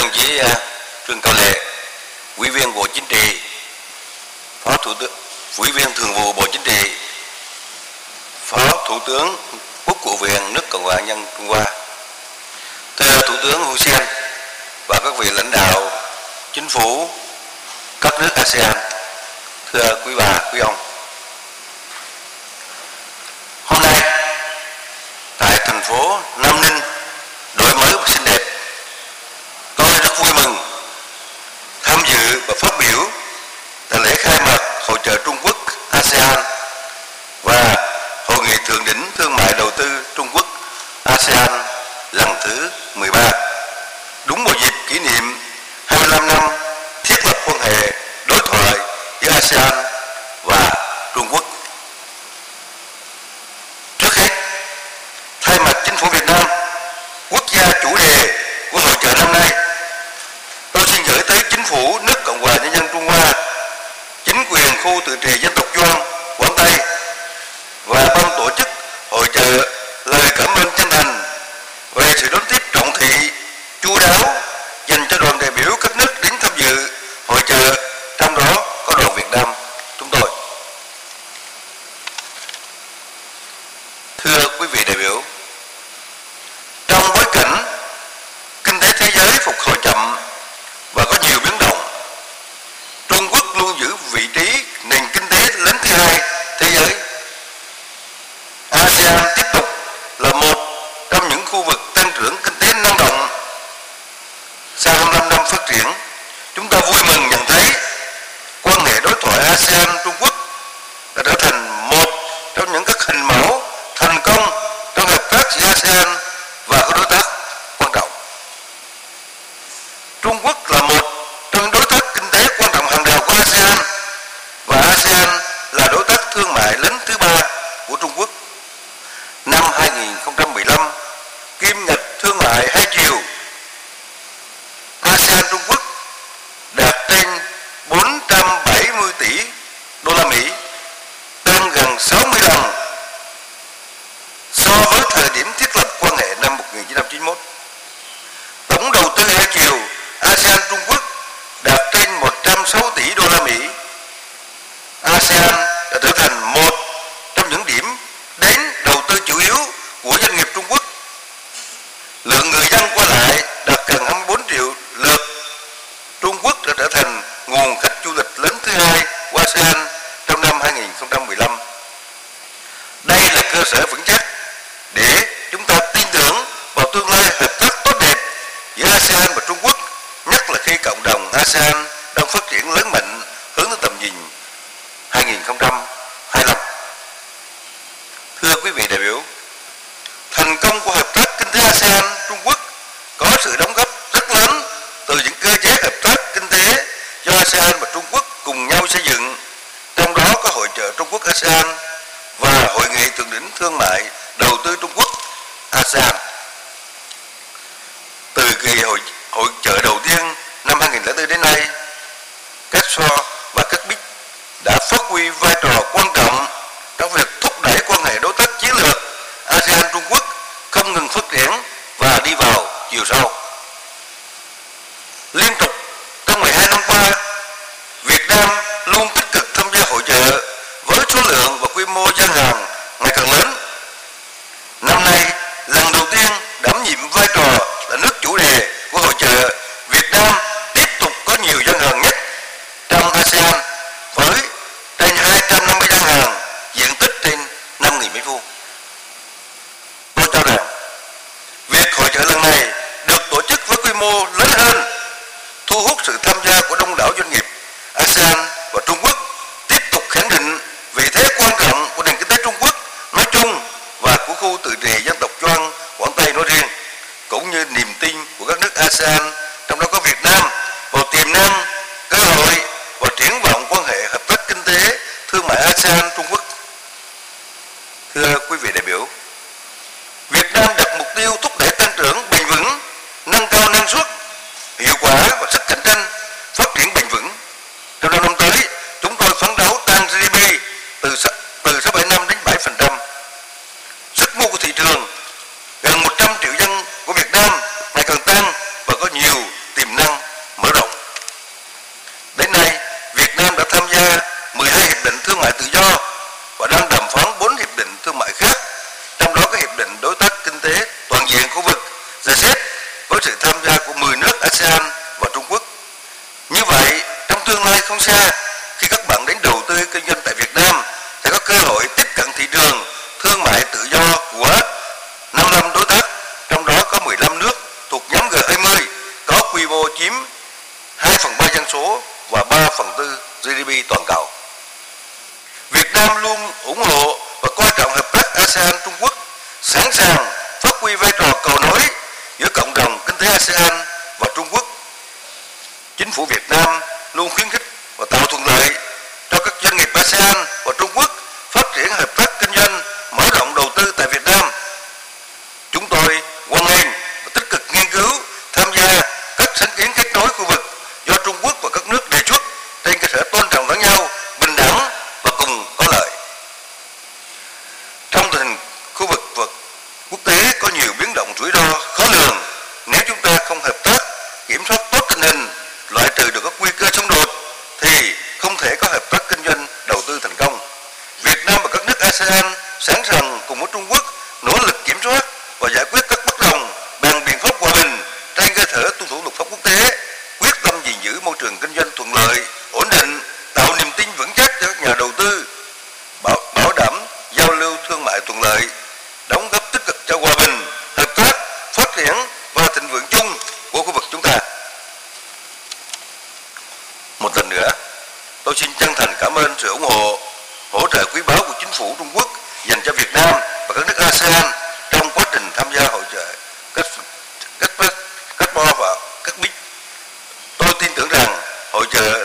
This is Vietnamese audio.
đồng chí à, Trương Cao Lệ, Ủy viên Bộ Chính trị, Phó Thủ tướng, Ủy viên Thường vụ Bộ Chính trị, Phó Thủ tướng Quốc vụ viện nước Cộng hòa Nhân Trung Hoa, thưa Thủ tướng Hun Sen và các vị lãnh đạo chính phủ các nước ASEAN, thưa quý bà, quý ông. Hôm nay tại thành phố Nam Ninh um, ASEAN đang phát triển lớn mạnh hướng tới tầm nhìn 2025. Thưa quý vị đại biểu, thành công của hợp tác kinh tế ASEAN Trung Quốc có sự đóng góp rất lớn từ những cơ chế hợp tác kinh tế do ASEAN và Trung Quốc cùng nhau xây dựng, trong đó có hội trợ Trung Quốc ASEAN và hội nghị thượng đỉnh thương mại đầu tư Trung Quốc ASEAN. So. hội trợ lần này được tổ chức với quy mô lớn hơn, thu hút sự tham gia của đông đảo doanh nghiệp ASEAN và Trung Quốc tiếp tục khẳng định vị thế quan trọng của nền kinh tế Trung Quốc nói chung và của khu tự trị dân tộc Choang Quảng Tây nói riêng, cũng như niềm tin của các nước ASEAN thị trường gần 100 triệu dân của Việt Nam ngày càng tăng và có nhiều tiềm năng mở rộng. Đến nay, Việt Nam đã tham gia 12 hiệp định thương mại tự do và đang đàm phán 4 hiệp định thương mại khác, trong đó có hiệp định đối tác kinh tế toàn diện khu vực RCEP với sự tham gia của 10 nước ASEAN và Trung Quốc. Như vậy, trong tương lai không xa, khi các bạn đến đầu tư kinh doanh tại Việt Nam sẽ có cơ hội tiếp cận thị trường Nam luôn ủng hộ và coi trọng hợp tác ASEAN Trung Quốc, sẵn sàng phát huy vai trò cầu nối giữa cộng đồng kinh tế ASEAN và Trung Quốc. Chính phủ Việt Nam luôn khuyến khích và tạo thuận lợi cho các doanh nghiệp ASEAN và Trung Quốc phát triển hợp tác kinh doanh, mở rộng đầu tư tại Việt Nam. Chúng tôi hoan nghênh và tích cực nghiên cứu, tham gia các sáng kiến kết nối khu vực do Trung Quốc và các nước đề xuất trên cơ sở tôn trọng lẫn nhau, bình đẳng và cùng có lợi. Trong tình hình khu vực và quốc tế có nhiều biến động rủi ro khó lường, nếu chúng ta không hợp tác, kiểm soát tốt tình hình, loại trừ được các nguy cơ xung đột, thì không thể có hợp tác kinh doanh đầu tư thành công. Việt Nam và các nước ASEAN sẵn sàng cùng với Trung Quốc nỗ lực kiểm soát và giải quyết các bất đồng bằng biện pháp hòa bình trên cơ sở tuân thủ luật pháp quốc tế, quyết tâm gìn giữ môi trường kinh doanh thuận lợi, ổn định, tạo niềm tin vững chắc cho các nhà đầu tư, bảo, bảo đảm giao lưu thương mại thuận lợi, đóng góp tích cực cho hòa bình, hợp tác, phát triển và thịnh vượng chung của khu vực chúng ta. Một lần nữa, tôi xin chân thành cảm ơn sự ủng hộ, hỗ trợ quý báu của chính phủ Trung Quốc dành cho Việt Nam và các nước ASEAN trong quá trình tham gia hội trợ các các các bo và các bích. Tôi tin tưởng rằng hội trợ